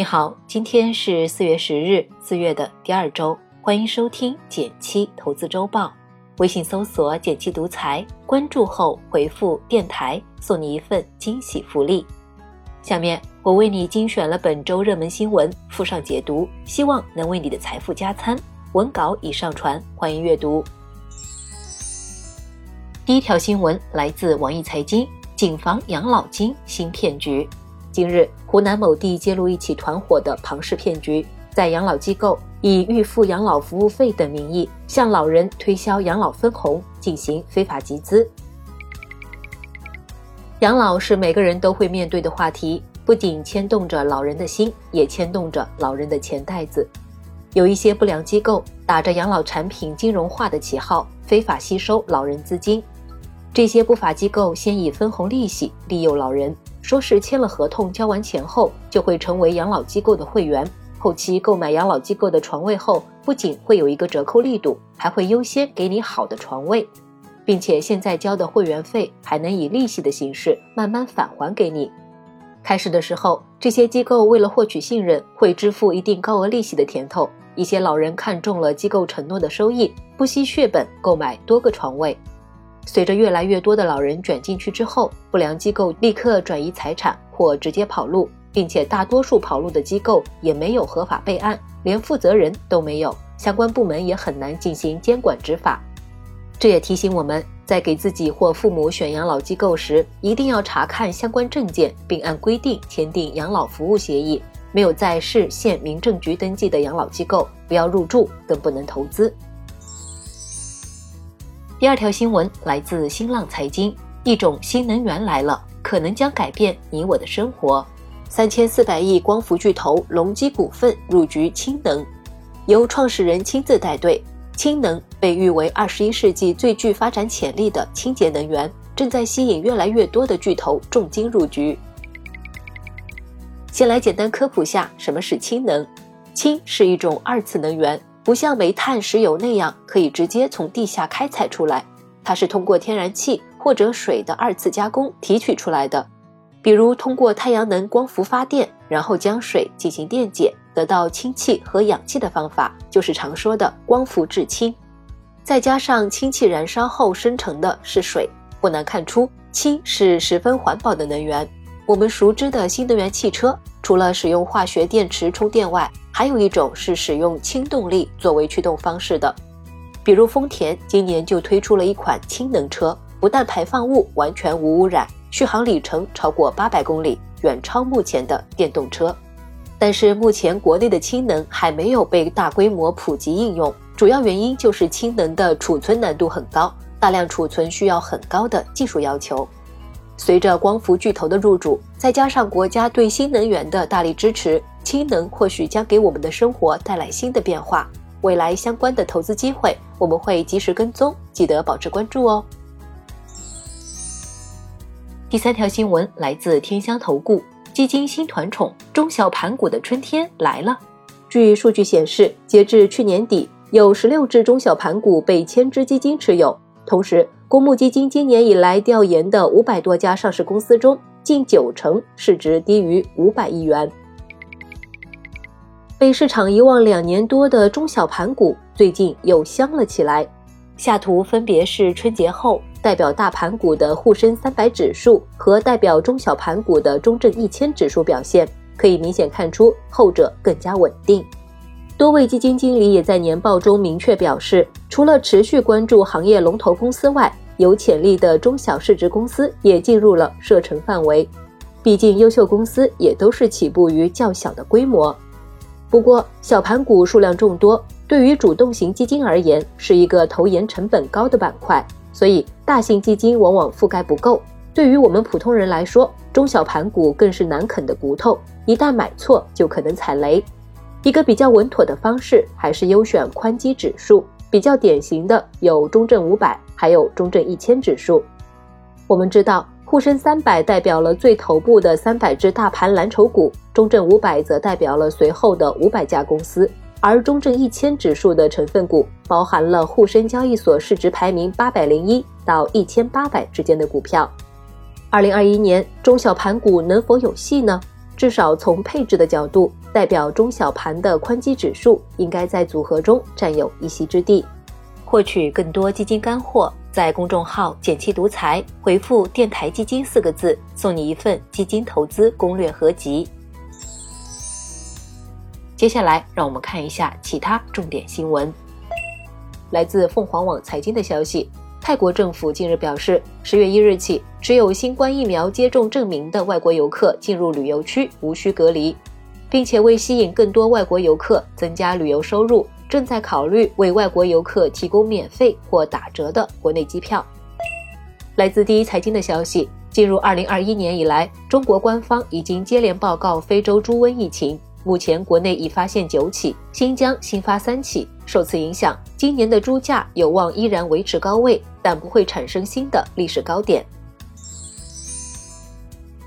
你好，今天是四月十日，四月的第二周，欢迎收听减七投资周报。微信搜索“减七独裁”，关注后回复“电台”，送你一份惊喜福利。下面我为你精选了本周热门新闻，附上解读，希望能为你的财富加餐。文稿已上传，欢迎阅读。第一条新闻来自网易财经，谨防养老金新骗局。近日，湖南某地揭露一起团伙的庞氏骗局，在养老机构以预付养老服务费等名义，向老人推销养老分红，进行非法集资。养老是每个人都会面对的话题，不仅牵动着老人的心，也牵动着老人的钱袋子。有一些不良机构打着养老产品金融化的旗号，非法吸收老人资金。这些不法机构先以分红利息利诱老人。说是签了合同，交完钱后就会成为养老机构的会员。后期购买养老机构的床位后，不仅会有一个折扣力度，还会优先给你好的床位，并且现在交的会员费还能以利息的形式慢慢返还给你。开始的时候，这些机构为了获取信任，会支付一定高额利息的甜头。一些老人看中了机构承诺的收益，不惜血本购买多个床位。随着越来越多的老人卷进去之后，不良机构立刻转移财产或直接跑路，并且大多数跑路的机构也没有合法备案，连负责人都没有，相关部门也很难进行监管执法。这也提醒我们在给自己或父母选养老机构时，一定要查看相关证件，并按规定签订养老服务协议。没有在市县民政局登记的养老机构，不要入住，更不能投资。第二条新闻来自新浪财经，一种新能源来了，可能将改变你我的生活。三千四百亿光伏巨头隆基股份入局氢能，由创始人亲自带队。氢能被誉为二十一世纪最具发展潜力的清洁能源，正在吸引越来越多的巨头重金入局。先来简单科普下什么是氢能，氢是一种二次能源。不像煤炭、石油那样可以直接从地下开采出来，它是通过天然气或者水的二次加工提取出来的。比如通过太阳能光伏发电，然后将水进行电解，得到氢气和氧气的方法，就是常说的光伏制氢。再加上氢气燃烧后生成的是水，不难看出，氢是十分环保的能源。我们熟知的新能源汽车，除了使用化学电池充电外，还有一种是使用氢动力作为驱动方式的，比如丰田今年就推出了一款氢能车，不但排放物完全无污染，续航里程超过八百公里，远超目前的电动车。但是目前国内的氢能还没有被大规模普及应用，主要原因就是氢能的储存难度很高，大量储存需要很高的技术要求。随着光伏巨头的入驻，再加上国家对新能源的大力支持，氢能或许将给我们的生活带来新的变化。未来相关的投资机会，我们会及时跟踪，记得保持关注哦。第三条新闻来自天香投顾，基金新团宠，中小盘股的春天来了。据数据显示，截至去年底，有十六只中小盘股被千只基金持有，同时。公募基金今年以来调研的五百多家上市公司中，近九成市值低于五百亿元。被市场遗忘两年多的中小盘股，最近又香了起来。下图分别是春节后代表大盘股的沪深三百指数和代表中小盘股的中证一千指数表现，可以明显看出后者更加稳定。多位基金经理也在年报中明确表示，除了持续关注行业龙头公司外，有潜力的中小市值公司也进入了射程范围，毕竟优秀公司也都是起步于较小的规模。不过，小盘股数量众多，对于主动型基金而言是一个投研成本高的板块，所以大型基金往往覆盖不够。对于我们普通人来说，中小盘股更是难啃的骨头，一旦买错就可能踩雷。一个比较稳妥的方式还是优选宽基指数。比较典型的有中证五百，还有中证一千指数。我们知道，沪深三百代表了最头部的三百只大盘蓝筹股，中证五百则代表了随后的五百家公司，而中证一千指数的成分股包含了沪深交易所市值排名八百零一到一千八百之间的股票。二零二一年中小盘股能否有戏呢？至少从配置的角度，代表中小盘的宽基指数应该在组合中占有一席之地。获取更多基金干货，在公众号“简气独裁”回复“电台基金”四个字，送你一份基金投资攻略合集。接下来，让我们看一下其他重点新闻。来自凤凰网财经的消息，泰国政府近日表示，十月一日起，持有新冠疫苗接种证明的外国游客进入旅游区无需隔离，并且为吸引更多外国游客，增加旅游收入。正在考虑为外国游客提供免费或打折的国内机票。来自第一财经的消息，进入二零二一年以来，中国官方已经接连报告非洲猪瘟疫情，目前国内已发现九起，新疆新发三起。受此影响，今年的猪价有望依然维持高位，但不会产生新的历史高点。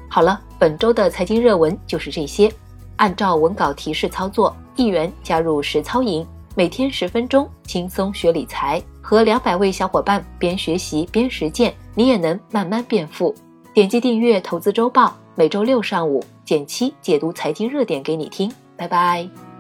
好了，本周的财经热文就是这些，按照文稿提示操作，一元加入实操营。每天十分钟，轻松学理财，和两百位小伙伴边学习边实践，你也能慢慢变富。点击订阅《投资周报》，每周六上午减七解读财经热点给你听。拜拜。